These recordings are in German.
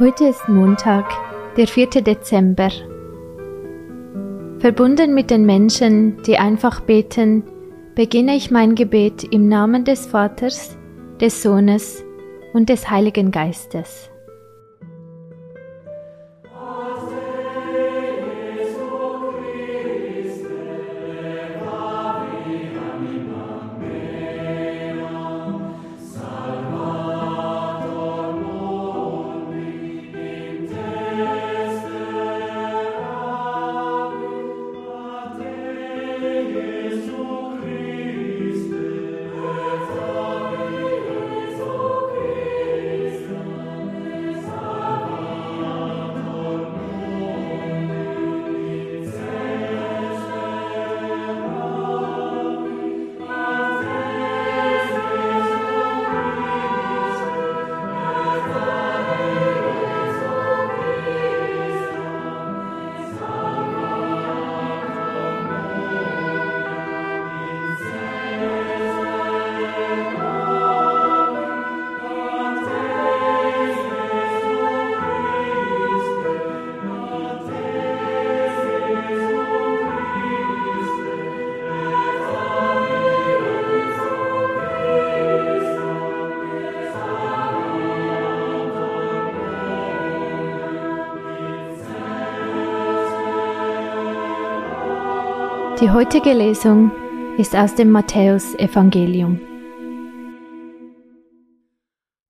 Heute ist Montag, der 4. Dezember. Verbunden mit den Menschen, die einfach beten, beginne ich mein Gebet im Namen des Vaters, des Sohnes und des Heiligen Geistes. Die heutige Lesung ist aus dem Matthäusevangelium.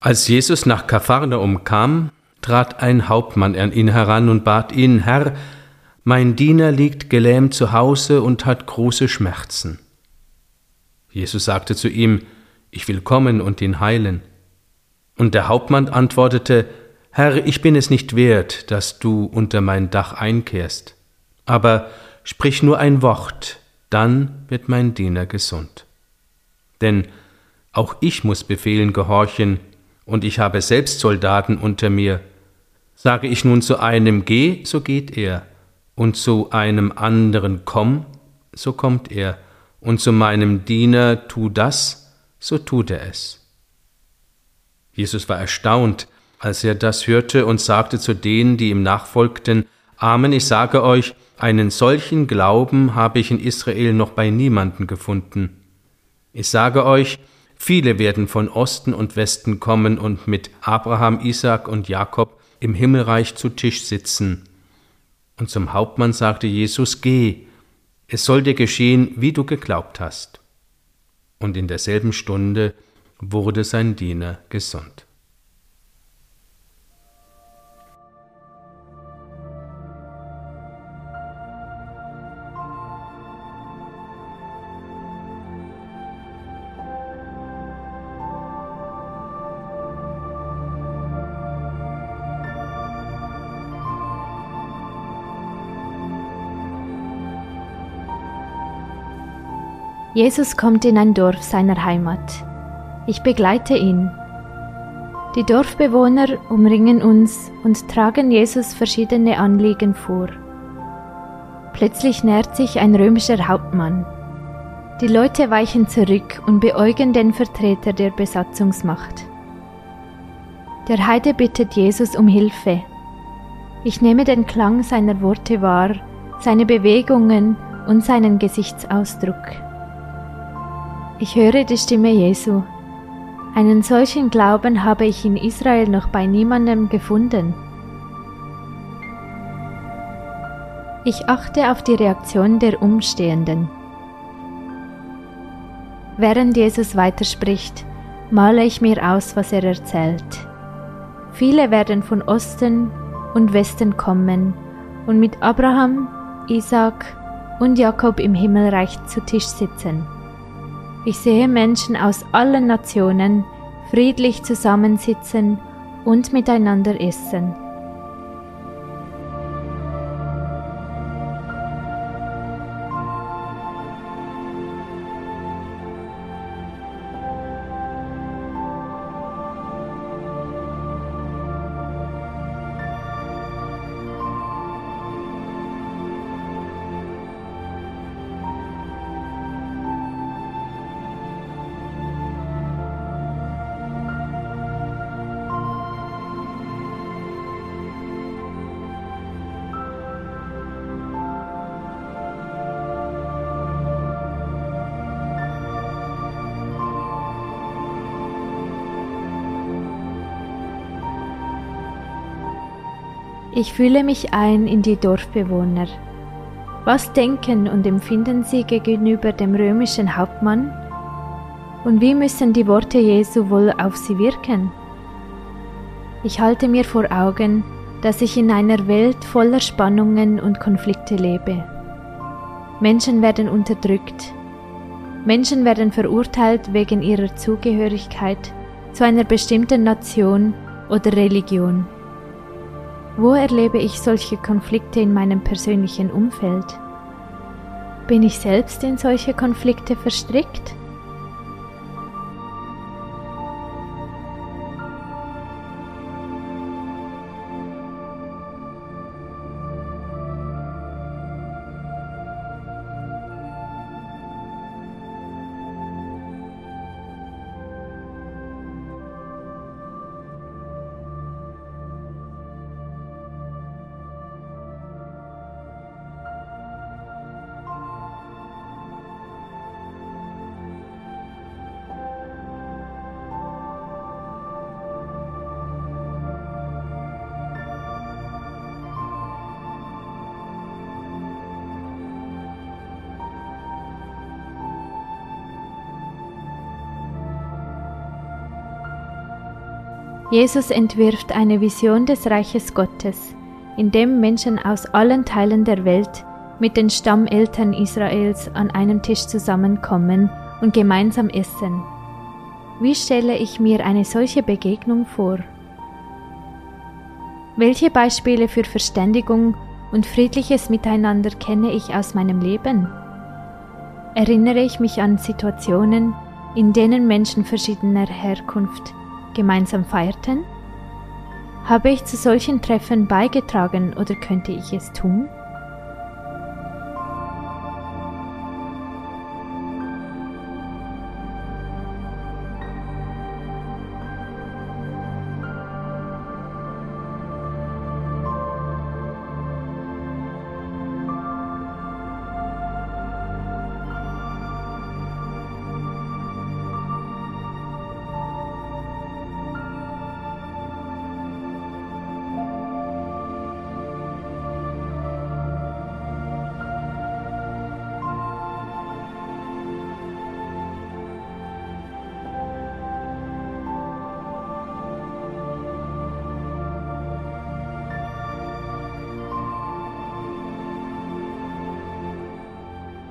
Als Jesus nach Kapharnaum kam, trat ein Hauptmann an ihn heran und bat ihn, Herr, mein Diener liegt gelähmt zu Hause und hat große Schmerzen. Jesus sagte zu ihm, Ich will kommen und ihn heilen. Und der Hauptmann antwortete, Herr, ich bin es nicht wert, dass du unter mein Dach einkehrst. Aber Sprich nur ein Wort, dann wird mein Diener gesund. Denn auch ich muss Befehlen gehorchen, und ich habe selbst Soldaten unter mir. Sage ich nun zu einem Geh, so geht er, und zu einem anderen Komm, so kommt er, und zu meinem Diener tu das, so tut er es. Jesus war erstaunt, als er das hörte und sagte zu denen, die ihm nachfolgten, Amen, ich sage euch, einen solchen Glauben habe ich in Israel noch bei niemanden gefunden. Ich sage euch, viele werden von Osten und Westen kommen und mit Abraham, Isaak und Jakob im Himmelreich zu Tisch sitzen. Und zum Hauptmann sagte Jesus, Geh, es soll dir geschehen, wie du geglaubt hast. Und in derselben Stunde wurde sein Diener gesund. Jesus kommt in ein Dorf seiner Heimat. Ich begleite ihn. Die Dorfbewohner umringen uns und tragen Jesus verschiedene Anliegen vor. Plötzlich nährt sich ein römischer Hauptmann. Die Leute weichen zurück und beäugen den Vertreter der Besatzungsmacht. Der Heide bittet Jesus um Hilfe. Ich nehme den Klang seiner Worte wahr, seine Bewegungen und seinen Gesichtsausdruck. Ich höre die Stimme Jesu. Einen solchen Glauben habe ich in Israel noch bei niemandem gefunden. Ich achte auf die Reaktion der Umstehenden. Während Jesus weiterspricht, male ich mir aus, was er erzählt. Viele werden von Osten und Westen kommen und mit Abraham, Isaac und Jakob im Himmelreich zu Tisch sitzen. Ich sehe Menschen aus allen Nationen friedlich zusammensitzen und miteinander essen. Ich fühle mich ein in die Dorfbewohner. Was denken und empfinden sie gegenüber dem römischen Hauptmann? Und wie müssen die Worte Jesu wohl auf sie wirken? Ich halte mir vor Augen, dass ich in einer Welt voller Spannungen und Konflikte lebe. Menschen werden unterdrückt. Menschen werden verurteilt wegen ihrer Zugehörigkeit zu einer bestimmten Nation oder Religion. Wo erlebe ich solche Konflikte in meinem persönlichen Umfeld? Bin ich selbst in solche Konflikte verstrickt? Jesus entwirft eine Vision des Reiches Gottes, in dem Menschen aus allen Teilen der Welt mit den Stammeltern Israels an einem Tisch zusammenkommen und gemeinsam essen. Wie stelle ich mir eine solche Begegnung vor? Welche Beispiele für Verständigung und friedliches Miteinander kenne ich aus meinem Leben? Erinnere ich mich an Situationen, in denen Menschen verschiedener Herkunft gemeinsam feierten? Habe ich zu solchen Treffen beigetragen oder könnte ich es tun?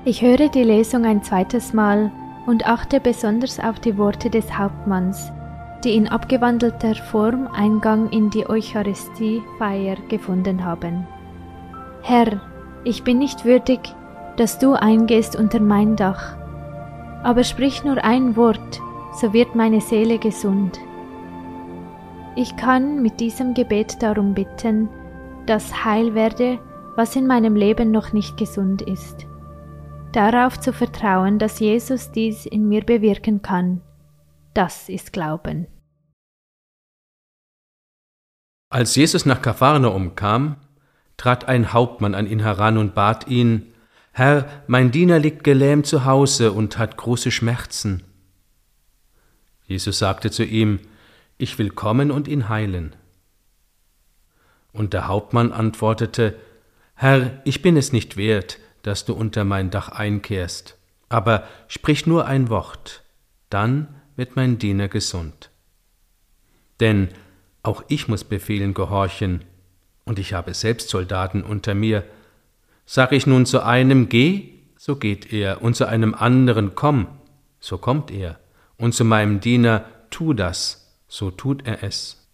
Ich höre die Lesung ein zweites Mal und achte besonders auf die Worte des Hauptmanns, die in abgewandelter Form Eingang in die Eucharistiefeier gefunden haben. Herr, ich bin nicht würdig, dass du eingehst unter mein Dach, aber sprich nur ein Wort, so wird meine Seele gesund. Ich kann mit diesem Gebet darum bitten, dass heil werde, was in meinem Leben noch nicht gesund ist darauf zu vertrauen, dass Jesus dies in mir bewirken kann. Das ist Glauben. Als Jesus nach Kapharnaum kam, trat ein Hauptmann an ihn heran und bat ihn, Herr, mein Diener liegt gelähmt zu Hause und hat große Schmerzen. Jesus sagte zu ihm, Ich will kommen und ihn heilen. Und der Hauptmann antwortete, Herr, ich bin es nicht wert, dass du unter mein Dach einkehrst, aber sprich nur ein Wort, dann wird mein Diener gesund. Denn auch ich muss Befehlen gehorchen, und ich habe selbst Soldaten unter mir. Sag ich nun zu einem Geh, so geht er, und zu einem anderen Komm, so kommt er, und zu meinem Diener Tu das, so tut er es.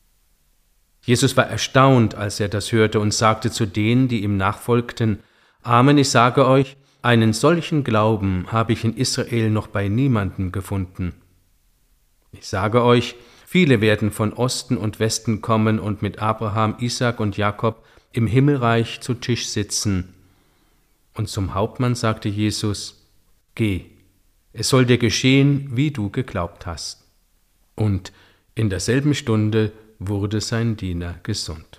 Jesus war erstaunt, als er das hörte, und sagte zu denen, die ihm nachfolgten, Amen, ich sage euch, einen solchen Glauben habe ich in Israel noch bei niemanden gefunden. Ich sage euch, viele werden von Osten und Westen kommen und mit Abraham, Isaac und Jakob im Himmelreich zu Tisch sitzen. Und zum Hauptmann sagte Jesus, Geh, es soll dir geschehen, wie du geglaubt hast. Und in derselben Stunde wurde sein Diener gesund.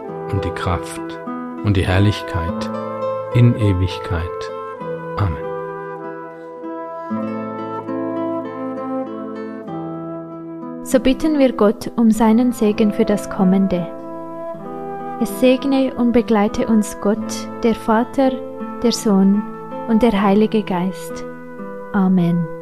und die Kraft und die Herrlichkeit in Ewigkeit. Amen. So bitten wir Gott um seinen Segen für das Kommende. Es segne und begleite uns Gott, der Vater, der Sohn und der Heilige Geist. Amen.